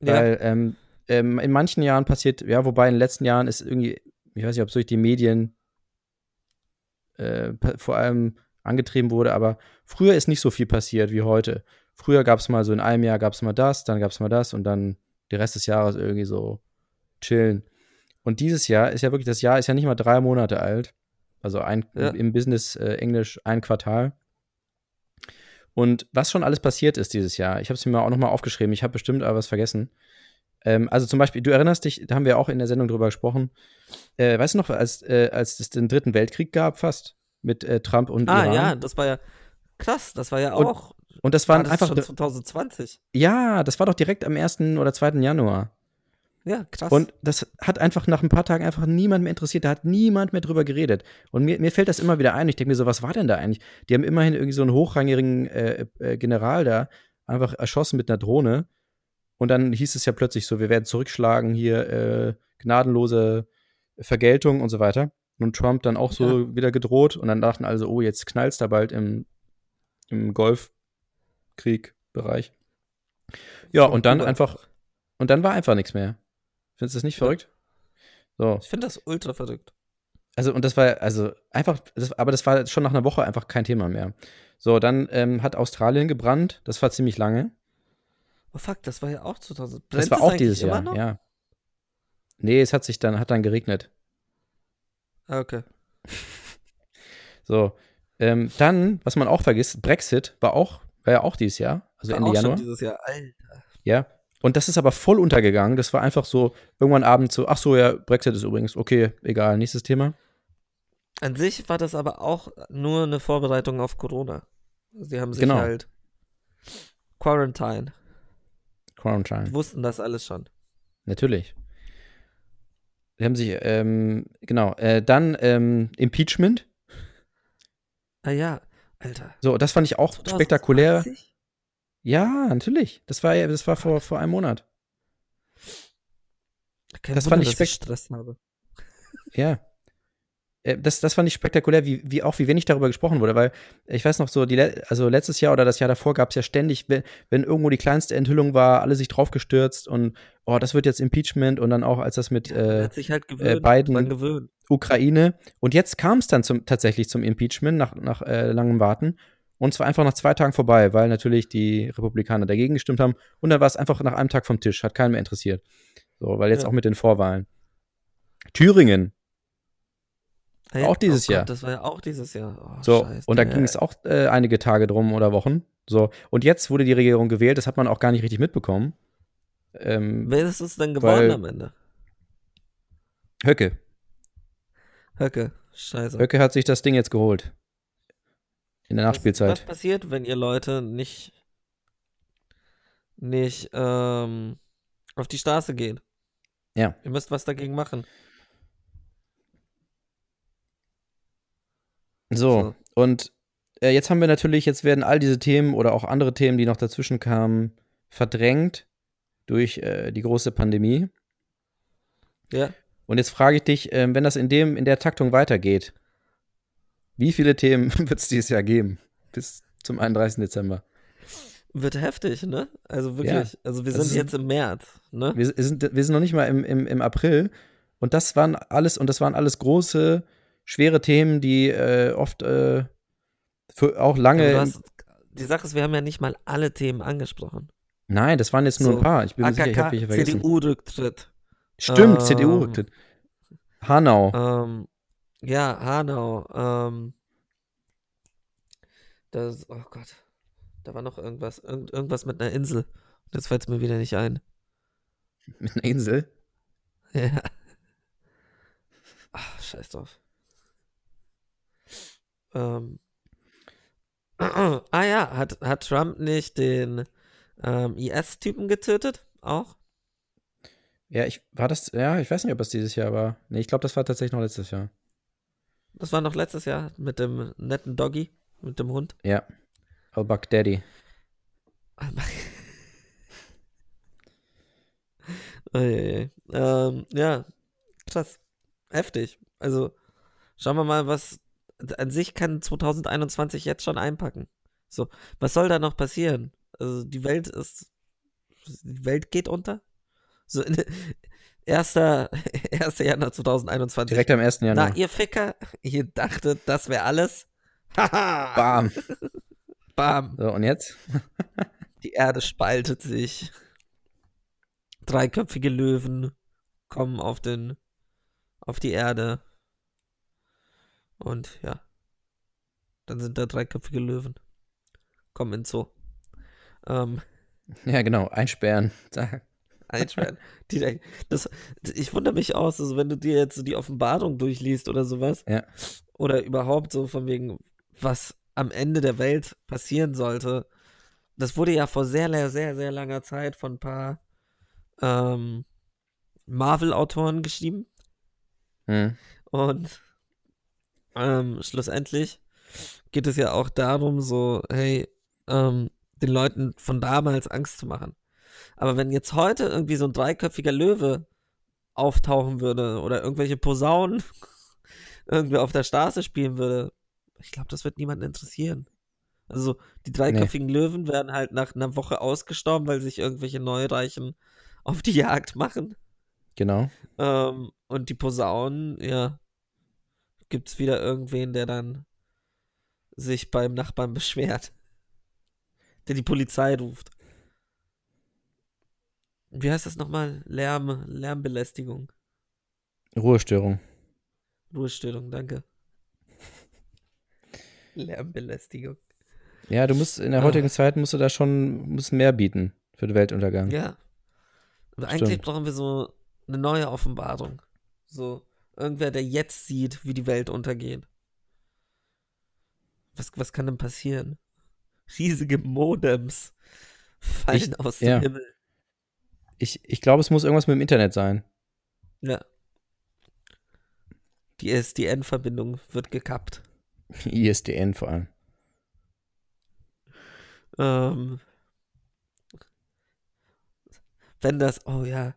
ja, Weil ähm, ähm, in manchen Jahren passiert, ja, wobei in den letzten Jahren ist irgendwie, ich weiß nicht, ob es durch die Medien äh, vor allem angetrieben wurde, aber früher ist nicht so viel passiert wie heute. Früher gab es mal so in einem Jahr gab es mal das, dann gab es mal das und dann der Rest des Jahres irgendwie so chillen. Und dieses Jahr ist ja wirklich, das Jahr ist ja nicht mal drei Monate alt. Also ein, Ja. im Business äh, Englisch ein Quartal. Und was schon alles passiert ist dieses Jahr, ich habe es mir auch nochmal aufgeschrieben, ich habe bestimmt aber was vergessen. Ähm, also zum Beispiel, du erinnerst dich, da haben wir auch in der Sendung drüber gesprochen, äh, weißt du noch, als, äh, als es den dritten Weltkrieg gab fast mit äh, Trump und ah, Iran? ja, das war ja krass. Das war ja Und auch. Und das war waren das einfach, schon 2020. ja, das war doch direkt am 1. oder 2. Januar. Ja, krass. Und das hat einfach nach ein paar Tagen einfach niemand mehr interessiert. Da hat niemand mehr drüber geredet. Und mir, mir fällt das immer wieder ein. Ich denke mir so, was war denn da eigentlich? Die haben immerhin irgendwie so einen hochrangigen äh, äh, General da einfach erschossen mit einer Drohne. Und dann hieß es ja plötzlich so, wir werden zurückschlagen, hier äh, gnadenlose Vergeltung und so weiter. Und Trump dann auch so wieder gedroht. Und dann dachten also, oh, jetzt knallt's da bald im, im Golfkrieg-Bereich. Ja, und dann einfach, und dann war einfach nichts mehr. Findest du das nicht Ja. verrückt? So. ich finde das ultra verrückt. Also, und das war, also einfach, das, aber das war schon nach einer Woche einfach kein Thema mehr. So, dann ähm, hat Australien gebrannt, das war ziemlich lange. Oh fuck, das war ja auch 2000. Das Brennt war es auch dieses Jahr, noch? ja. Nee, es hat sich dann, hat dann geregnet. Ah, okay. So. Ähm, dann, was man auch vergisst, Brexit war auch, war ja auch dieses Jahr, also War Ende auch Januar. Schon dieses Jahr. Alter. Ja. Und das ist aber voll untergegangen. Das war einfach so, irgendwann abends so, ach so, ja, Brexit ist übrigens, okay, egal, nächstes Thema. An sich war das aber auch nur eine Vorbereitung auf Corona. Sie haben sich Genau. halt Quarantine. Quarantine. Die wussten das alles schon. Natürlich. Die haben sich, ähm, genau, äh, dann ähm, Impeachment. Ah ja, Alter. So, das fand ich auch 2020? spektakulär. Ja, natürlich. Das war ja, das war vor, vor einem Monat. Kein Das Wunder, fand ich dass ich Stress habe. Ja. Äh, Das, das fand ich spektakulär, wie, wie auch wie wenig darüber gesprochen wurde, weil ich weiß noch so, die, also letztes Jahr oder das Jahr davor gab es ja ständig, wenn, wenn irgendwo die kleinste Enthüllung war, alle sich draufgestürzt und oh, das wird jetzt Impeachment und dann auch als das mit äh, halt gewöhnt. Biden- dran gewöhnt. Ukraine und jetzt kam es dann zum, tatsächlich zum Impeachment nach, nach äh, langem Warten und zwar einfach nach zwei Tagen vorbei, weil natürlich die Republikaner dagegen gestimmt haben und dann war es einfach nach einem Tag vom Tisch, hat keinen mehr interessiert. So, weil jetzt Ja. auch mit den Vorwahlen. Thüringen, Ja, Auch dieses oh Gott, Jahr. Das war ja auch dieses Jahr. Oh, So, Scheiße, und da ging es auch äh, einige Tage drum oder Wochen. So, und jetzt wurde die Regierung gewählt, das hat man auch gar nicht richtig mitbekommen. Ähm, Wer ist es denn geworden am Ende? Höcke. Höcke. Scheiße. Höcke hat sich das Ding jetzt geholt. In der Was- Was Nachspielzeit. passiert, wenn ihr Leute nicht, nicht ähm, auf die Straße gehen? Ja. Ihr müsst was dagegen machen. So, und äh, jetzt haben wir natürlich, jetzt werden all diese Themen oder auch andere Themen, die noch dazwischen kamen, verdrängt durch äh, die große Pandemie. Ja. Und jetzt frage ich dich, ähm, wenn das in dem, in der Taktung weitergeht, wie viele Themen wird es dieses Jahr geben? Bis zum 31. Dezember. Wird heftig, ne? Also wirklich. Also wir Das sind ist- jetzt im März, ne? Wir sind, wir sind noch nicht mal im, im, im April Und das waren alles, und das waren alles große, schwere Themen, die äh, oft äh, für auch lange. Hast, die Sache ist, wir haben ja nicht mal alle Themen angesprochen. Nein, das waren jetzt nur So, ein paar. Ich bin mir sicher, ich AKK, habe welche vergessen. CDU-Rücktritt. Stimmt, Ähm, CDU-Rücktritt. Hanau. Ähm, ja, Hanau. Ähm, das, oh Gott. Da war noch irgendwas. Irgend, irgendwas mit einer Insel. Jetzt fällt es mir wieder nicht ein. Mit einer Insel. Ja. Ach, scheiß drauf. Ähm. Ah ja, hat, hat Trump nicht den ähm, IS-Typen getötet? Auch? Ja, ich war das, ja, ich weiß nicht, ob das dieses Jahr war. Nee, ich glaube, das war tatsächlich noch letztes Jahr. Das war noch letztes Jahr mit dem netten Doggy, mit dem Hund. Ja. Al-Baghdadi. Eieiei. Ähm, ja, krass. Heftig. Also, schauen wir mal, was an sich kann 2021 jetzt schon einpacken. So, was soll da noch passieren? Also, die Welt ist. Die Welt geht unter. So, in, erster, 1. Januar 2021. Direkt am 1. Januar. Na, ihr Ficker, ihr dachtet, das wäre alles. Haha! Bam. Bam. So, und jetzt? Die Erde spaltet sich. Dreiköpfige Löwen kommen auf den auf die Erde. Und ja. Dann sind da dreiköpfige Löwen. Kommen in Zoo. Ähm, Ja, genau. Einsperren. Einsperren. die, das, ich wundere mich aus, also wenn du dir jetzt so die Offenbarung durchliest oder sowas. Ja. Oder überhaupt so von wegen, was am Ende der Welt passieren sollte. Das wurde ja vor sehr, sehr, sehr, sehr langer Zeit von ein paar ähm, Marvel-Autoren geschrieben. Hm. Und ähm, schlussendlich geht es ja auch darum, so, hey, ähm, den Leuten von damals Angst zu machen. Aber wenn jetzt heute irgendwie so ein dreiköpfiger Löwe auftauchen würde oder irgendwelche Posaunen irgendwie auf der Straße spielen würde, ich glaube, das wird niemanden interessieren. Also die dreiköpfigen Löwen werden halt nach einer Woche ausgestorben, weil sich irgendwelche Neureichen auf die Jagd machen. Genau. Ähm, und die Posaunen, ja, gibt's wieder irgendwen, der dann sich beim Nachbarn beschwert. Der die Polizei ruft. Wie heißt das nochmal? Lärm, Lärmbelästigung. Ruhestörung. Ruhestörung, danke. Lärmbelästigung. Ja, du musst in der Ah. heutigen Zeit musst du da schon musst mehr bieten für den Weltuntergang. Ja. Eigentlich Stimmt. brauchen wir so eine neue Offenbarung. So, irgendwer, der jetzt sieht, wie die Welt untergeht. Was, was kann denn passieren? Riesige Modems fallen Ich- aus dem ja. Himmel. Ich, ich glaube, es muss irgendwas mit dem Internet sein. Ja. Die ISDN-Verbindung wird gekappt. ISDN vor allem. Ähm, wenn das, oh ja.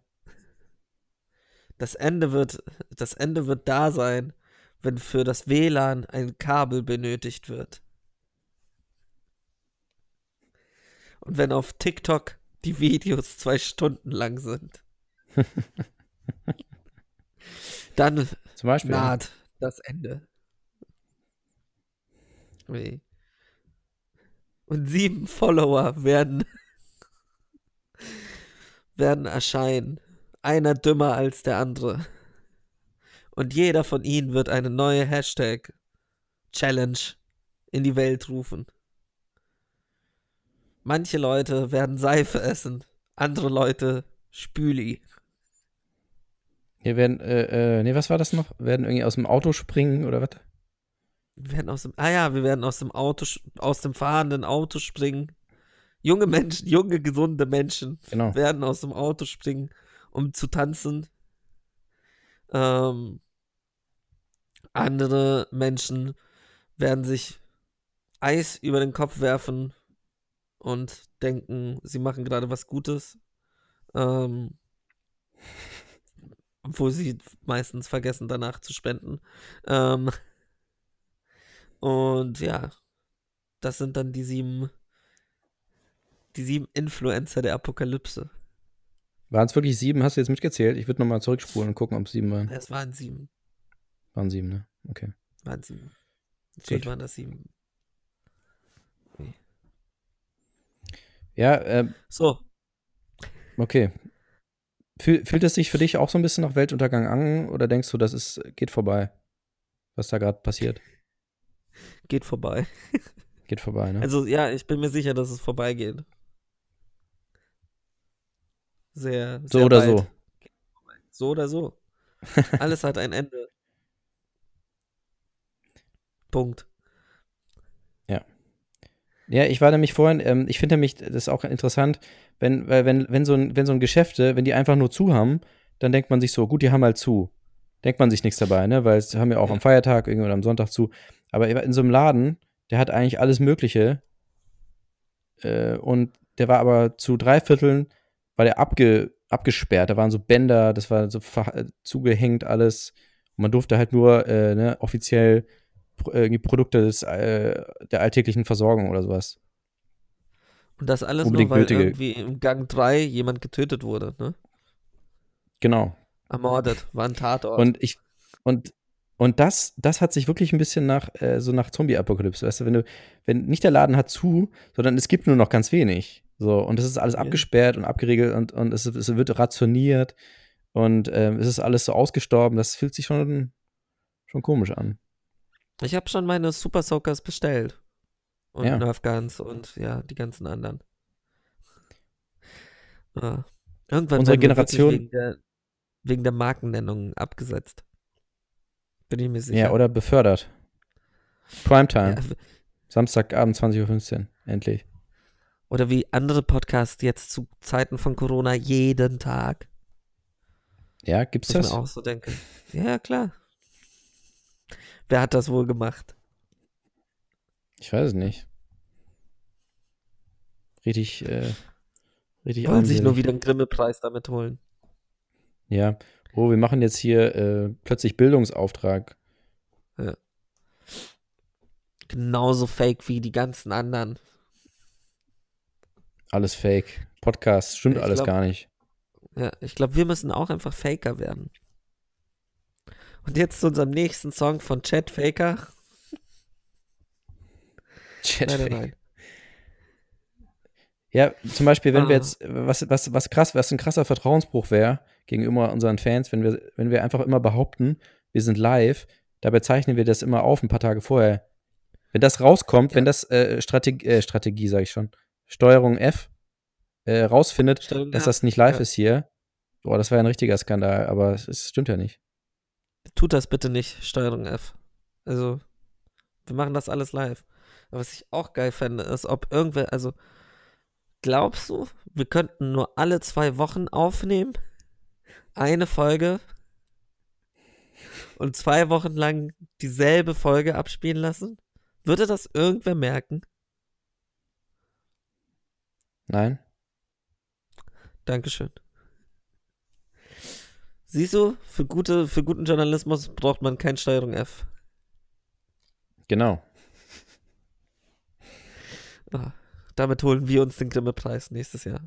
Das Ende wird, das Ende wird da sein, wenn für das WLAN ein Kabel benötigt wird. Und wenn auf TikTok die Videos zwei Stunden lang sind. Dann Zum Beispiel. naht das Ende. Ui. Und sieben Follower werden, werden erscheinen. Einer dümmer als der andere. Und jeder von ihnen wird eine neue Hashtag Challenge in die Welt rufen. Manche Leute werden Seife essen, andere Leute Spüli. Hier werden, äh, äh, nee, was war das noch? Werden irgendwie aus dem Auto springen oder was? Wir werden aus dem, ah ja, wir werden aus dem Auto, aus dem fahrenden Auto springen. Junge Menschen, junge, gesunde Menschen Genau. werden aus dem Auto springen, um zu tanzen. Ähm, andere Menschen werden sich Eis über den Kopf werfen und denken, sie machen gerade was Gutes. Ähm, obwohl sie meistens vergessen, danach zu spenden. Ähm, und ja, das sind dann die sieben, die sieben Influencer der Apokalypse. Waren es wirklich sieben? Hast du jetzt mitgezählt? Ich würde nochmal zurückspulen und gucken, ob es sieben waren. Es waren sieben. Waren sieben, ne? Okay. Waren sieben. Natürlich Gut. waren das sieben. Ja, äh, So, okay. Fühl, fühlt es sich für dich auch so ein bisschen nach Weltuntergang an oder denkst du, das ist, geht vorbei? Was da gerade passiert? geht vorbei. Geht vorbei, ne? Also ja, ich bin mir sicher, dass es vorbeigeht. Sehr, so sehr oder bald. so. So oder so. Alles hat ein Ende. Punkt. Ja, ich war nämlich vorhin, ähm, ich finde nämlich, das ist auch interessant, wenn, weil wenn, wenn so ein, wenn so ein Geschäfte, wenn die einfach nur zu haben, dann denkt man sich so, gut, die haben halt zu. Denkt man sich nichts dabei, ne? Weil es haben ja auch Ja. am Feiertag irgendwie oder am Sonntag zu. Aber in so einem Laden, der hat eigentlich alles Mögliche. Äh, und der war aber zu drei Vierteln, war der abge, abgesperrt. Da waren so Bänder, das war so äh, zugehängt alles. Und man durfte halt nur äh, ne, offiziell irgendwie Produkte des, äh, der alltäglichen Versorgung oder sowas. Und das alles Unbedingt nur, weil nötige- irgendwie im Gang 3 jemand getötet wurde, ne? Genau. Ermordet, war ein Tatort. Und ich, und, und das, das hat sich wirklich ein bisschen nach, äh, so nach Zombie-Apokalypse, weißt du, wenn du, wenn nicht der Laden hat zu, sondern es gibt nur noch ganz wenig. So, und es ist alles abgesperrt und abgeriegelt und, und es, es wird rationiert und ähm, es ist alles so ausgestorben, das fühlt sich schon, schon komisch an. ich habe schon meine Super Soakers bestellt. Und Ja. Nerf Guns und ja, die ganzen anderen. Ja. Irgendwann Unsere Generation- wegen der, wegen der Markennennung abgesetzt. Bin ich mir sicher. Ja, oder befördert. Primetime, Ja, Samstagabend 20.15 Uhr, endlich. Oder wie andere Podcasts jetzt zu Zeiten von Corona jeden Tag. Ja, gibt's Was ich das? mir auch so denke. Ja, klar. Wer hat das wohl gemacht? Ich weiß es nicht. Richtig, äh, richtig Wollen sich nur wieder einen Grimme-Preis damit holen. Ja. Oh, wir machen jetzt hier äh, plötzlich Bildungsauftrag. Genauso fake wie die ganzen anderen. Alles fake. Podcast, stimmt Ich alles glaub- gar nicht. Ja, ich glaube, wir müssen auch einfach Faker werden. Und jetzt zu unserem nächsten Song von Chad Faker. Chat Nein, nein, fake. nein. Ja, zum Beispiel, wenn wir Ah. jetzt, was, was, was krass, was ein krasser Vertrauensbruch wäre gegenüber unseren Fans, wenn wir, wenn wir einfach immer behaupten, wir sind live, dabei zeichnen wir das immer auf ein paar Tage vorher. Wenn das rauskommt, Ja. wenn das äh, Strategie, äh, Strategie sage ich schon, Steuerung F äh, rausfindet, Steuerung dass das nicht live ja. ist hier, boah, das wäre ein richtiger Skandal, aber es, es stimmt ja nicht. Tut das bitte nicht, Steuerung F. Also, wir machen das alles live. Aber was ich auch geil fände, ist, ob irgendwer, also, glaubst du, wir könnten nur alle zwei Wochen aufnehmen? Eine Folge und zwei Wochen lang dieselbe Folge abspielen lassen? Würde das irgendwer merken? Nein? Dankeschön. Siehst du, für, gute, für guten Journalismus braucht man kein Steuerung F. Genau. Ah, damit holen wir uns den Grimme-Preis nächstes Jahr.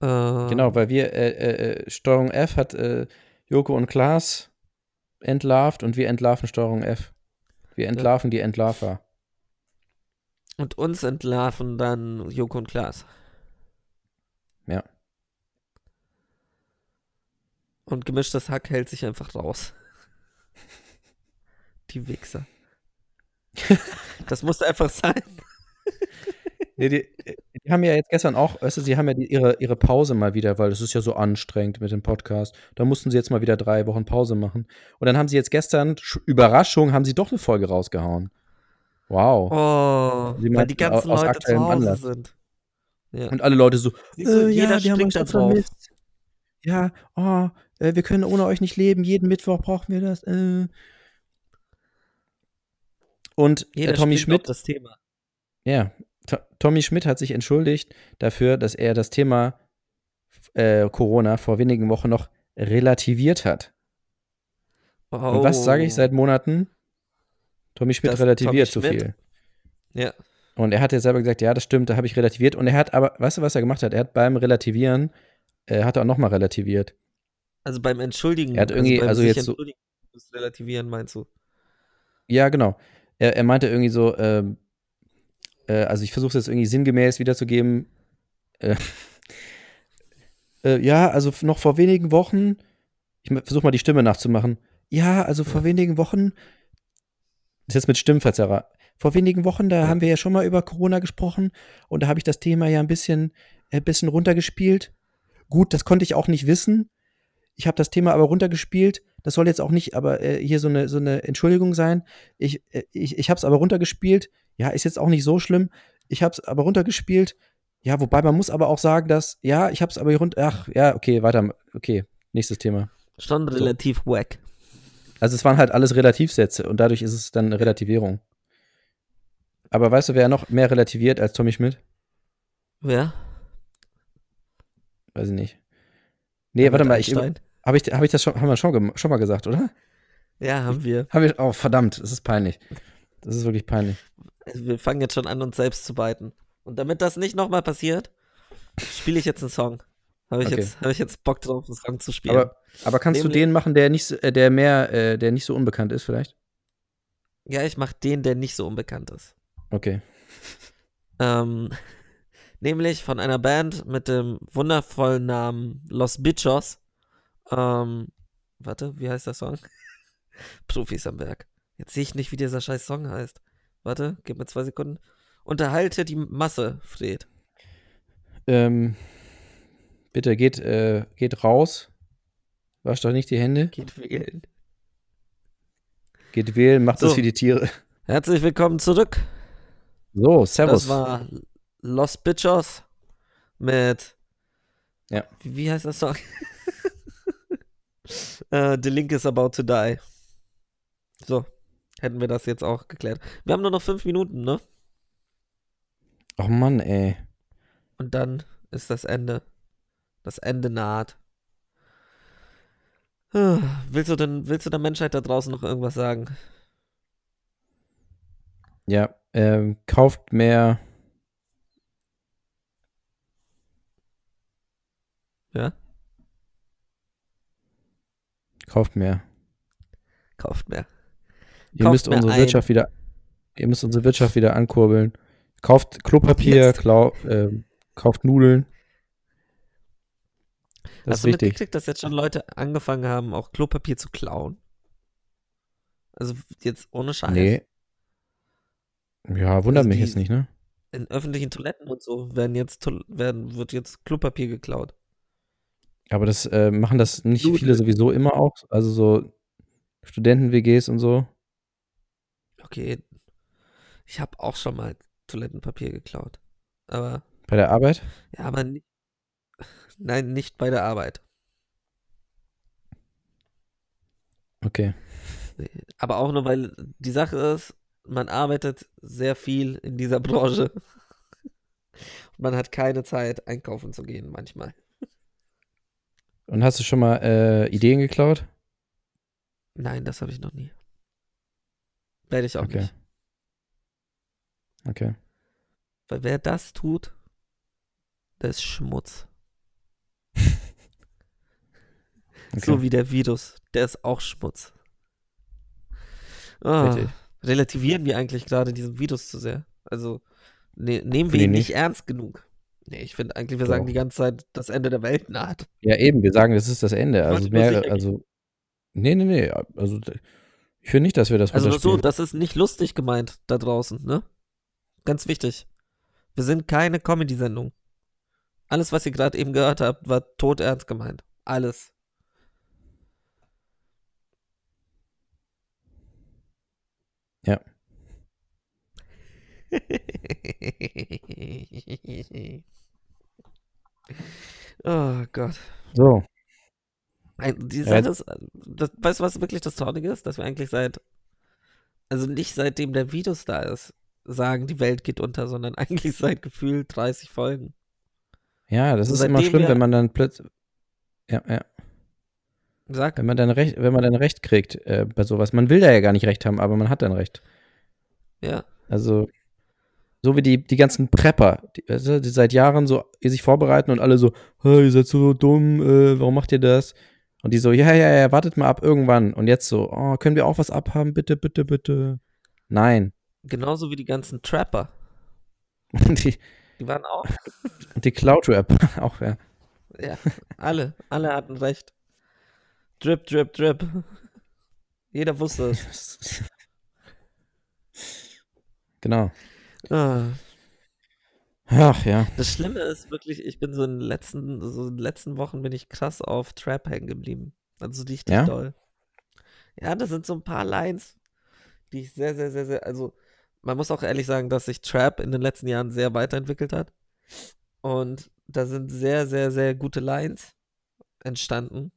Äh, Genau, weil wir, äh, äh, äh, Steuerung F hat äh, Joko und Klaas entlarvt und wir entlarven Steuerung F. Wir entlarven die Entlarver. Und uns entlarven dann Joko und Klaas. Ja. Und gemischtes Hack hält sich einfach raus. Die Wichser. Das muss einfach sein. Nee, die, die haben ja jetzt gestern auch, weißt du, sie haben ja die, ihre, ihre Pause mal wieder, weil es ist ja so anstrengend mit dem Podcast. Da mussten sie jetzt mal wieder drei Wochen Pause machen. Und dann haben sie jetzt gestern, Sch- Überraschung, haben sie doch eine Folge rausgehauen. Wow. Oh, Sie weil die ganzen aus Leute zu Hause Anlass. sind. Ja. Und alle Leute so, äh, jeder ja, wir haben euch da so drauf. vermisst. Ja, oh, äh, wir können ohne euch nicht leben. Jeden Mittwoch brauchen wir das. Äh. Und äh, Jeder Tommy Schmidt, das Thema. ja, To Tommy Schmidt hat sich entschuldigt dafür, dass er das Thema äh, Corona vor wenigen Wochen noch relativiert hat. Oh, Und was sage ich seit Monaten? Tommy Schmidt relativiert Tommy zu Schmidt- viel. Ja. Und er hat ja selber gesagt, ja, das stimmt, da habe ich relativiert. Und er hat aber, weißt du, was er gemacht hat? Er hat beim Relativieren, äh, hat er auch nochmal relativiert. Also beim Entschuldigen. Er hat irgendwie- beim also sich jetzt so- Relativieren meinst du? Ja, genau. Er, er meinte irgendwie so, ähm, äh, also ich versuche es jetzt irgendwie sinngemäß wiederzugeben. Äh, äh, ja, also noch vor wenigen Wochen, ich versuche mal die Stimme nachzumachen. Ja, also vor wenigen Wochen, ist jetzt mit Stimmverzerrer. Vor wenigen Wochen, da Ja. haben wir ja schon mal über Corona gesprochen und da habe ich das Thema ja ein bisschen, äh, bisschen runtergespielt. Gut, das konnte ich auch nicht wissen. Ich habe das Thema aber runtergespielt. Das soll jetzt auch nicht aber äh, hier so eine, so eine Entschuldigung sein. Ich, äh, ich, ich habe es aber runtergespielt. Ja, ist jetzt auch nicht so schlimm. Ich habe es aber runtergespielt. Ja, wobei man muss aber auch sagen, dass, ja, ich habe es aber hier runter. Ach, ja, okay, weiter. Okay, nächstes Thema. Schon relativ wack. Also es waren halt alles Relativsätze und dadurch ist es dann eine Relativierung. Aber weißt du, wer noch mehr relativiert als Tommy Schmidt? Wer? Weiß ich nicht. Nee, warte mal, ich, Einstein? habe ich, hab ich das schon, haben wir schon, schon mal gesagt, oder? Ja, haben wir. Hab ich, oh, verdammt, das ist peinlich. Das ist wirklich peinlich. Also wir fangen jetzt schon an, uns selbst zu beiten. Und damit das nicht nochmal passiert, spiele ich jetzt einen Song. Habe ich, Okay. jetzt, hab ich jetzt Bock drauf, einen Song zu spielen. Aber, aber kannst du Nämlich- den machen, der nicht, so- äh, der mehr, äh, der nicht so unbekannt ist, vielleicht? ja, ich mache den, der nicht so unbekannt ist. Okay. Ähm, nämlich von einer Band mit dem wundervollen Namen Los Bichos. Ähm, warte, wie heißt der Song? Profis am Werk. Jetzt sehe ich nicht, wie dieser scheiß Song heißt. Warte, gib mir zwei Sekunden. Unterhalte die Masse, Fred. Ähm, bitte geht, äh, geht raus. Wascht euch nicht die Hände. Geht wählen. Geht wählen, macht das So. wie die Tiere. Herzlich willkommen zurück. So, Servus. Das war Los Bichos mit. Ja. Wie, wie heißt der Song? äh, The Link is about to die. So, hätten wir das jetzt auch geklärt. Wir haben nur noch fünf Minuten, ne? Ach Mann, ey. Und dann ist das Ende. Das Ende naht. Ah, Willst du denn, willst du der Menschheit da draußen noch irgendwas sagen? Ja, ähm, kauft mehr. Ja? Kauft mehr. Kauft mehr. Ihr Kauft müsst mehr unsere ein. Wirtschaft wieder, ihr müsst unsere Wirtschaft wieder ankurbeln. Kauft Klopapier, klau, ähm, kauft Nudeln. Das Hast du wichtig. mitgekriegt, dass jetzt schon Leute angefangen haben, auch Klopapier zu klauen? Also jetzt ohne Scheiß. Nee. Ja, wundert Also mich jetzt nicht, ne? In öffentlichen Toiletten und so werden jetzt werden, wird jetzt Klopapier geklaut. Aber das äh, machen das nicht Nudeln. viele sowieso immer auch. Also so Studenten-WGs und so. Okay. Ich habe auch schon mal Toilettenpapier geklaut. Aber, Bei der Arbeit? ja, aber nicht, nein, nicht bei der Arbeit. Okay. Aber auch nur, weil die Sache ist, man arbeitet sehr viel in dieser Branche. Und man hat keine Zeit, einkaufen zu gehen manchmal. Und hast du schon mal äh, Ideen geklaut? Nein, das habe ich noch nie. Werde ich auch Okay. nicht. Okay. Weil wer das tut, der ist Schmutz. Okay. So wie der Virus, der ist auch Schmutz. Ah, relativieren wir eigentlich gerade diesen Virus zu sehr? Also ne, nehmen wir ich ihn nicht nicht. ernst genug? Nee, ich finde eigentlich, wir sagen Doch. die ganze Zeit, das Ende der Welt naht. Ja, eben, wir sagen, das ist das Ende. Also mehr, also. Nee, nee, nee. Also ich finde nicht, dass wir das Also so, das ist nicht lustig gemeint da draußen, ne? Ganz wichtig. Wir sind keine Comedy-Sendung. Alles, was ihr gerade eben gehört habt, war todernst gemeint. Alles. Ja. oh Gott. So. Die Sache ist, das, weißt du, was wirklich das Traurige ist? Dass wir eigentlich seit, also nicht seitdem der Virus da ist, sagen, die Welt geht unter, sondern eigentlich seit gefühlt 30 Folgen. Ja, das Also ist immer schlimm, wenn man dann plötzlich. Ja, ja. Sag, Wenn man dann recht, wenn man dann recht kriegt äh, bei sowas. Man will da ja gar nicht recht haben, aber man hat dann recht. ja. Also, So wie die, die ganzen Prepper, die, du, die seit Jahren so sich vorbereiten und alle so, hey, ihr seid so dumm, äh, warum macht ihr das? Und die so, ja, ja, ja, wartet mal ab irgendwann. Und jetzt so, oh, können wir auch was abhaben? Bitte, bitte, bitte. Nein. Genauso wie die ganzen Trapper. Die, Die waren auch. und die Cloud-Rap auch, ja. Ja, alle. Alle hatten recht. Drip, drip, drip. Jeder wusste es. genau. Ah. Ach ja. Das Schlimme ist wirklich, ich bin so in den letzten, so in den letzten Wochen bin ich krass auf Trap hängen geblieben. Also richtig Ja? doll. Ja, das sind so ein paar Lines, die ich sehr, sehr, sehr, sehr, also man muss auch ehrlich sagen, dass sich Trap in den letzten Jahren sehr weiterentwickelt hat. Und da sind sehr, sehr, sehr gute Lines entstanden.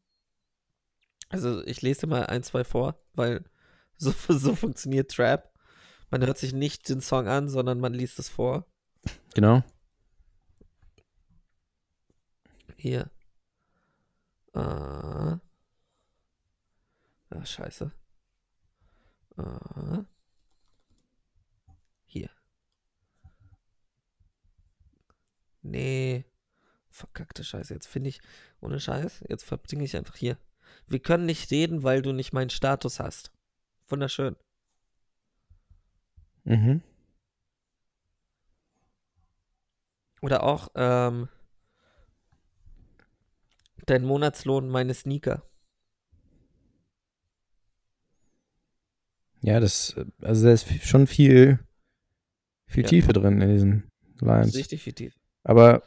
Also ich lese dir mal ein, zwei vor, weil so, so funktioniert Trap. Man hört sich nicht den Song an, sondern man liest es vor. Genau. Hier. Ah. Ah, scheiße. Ah. Hier. Nee. Verkackte Scheiße. Jetzt finde ich, ohne Scheiß, jetzt verbringe ich einfach hier. Wir können nicht reden, weil du nicht meinen Status hast. Wunderschön. Mhm. Oder auch, ähm, dein Monatslohn, meine Sneaker. Ja, das, also da ist schon viel, viel Ja. Tiefe drin in diesen Lines. richtig viel tief. Aber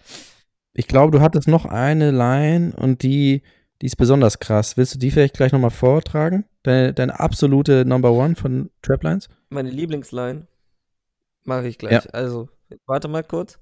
ich glaube, du hattest noch eine Line und die, die ist besonders krass. Willst du die vielleicht gleich nochmal vortragen? Deine, deine absolute Number One von Traplines? Meine Lieblingsline mache ich gleich. Also, warte mal kurz.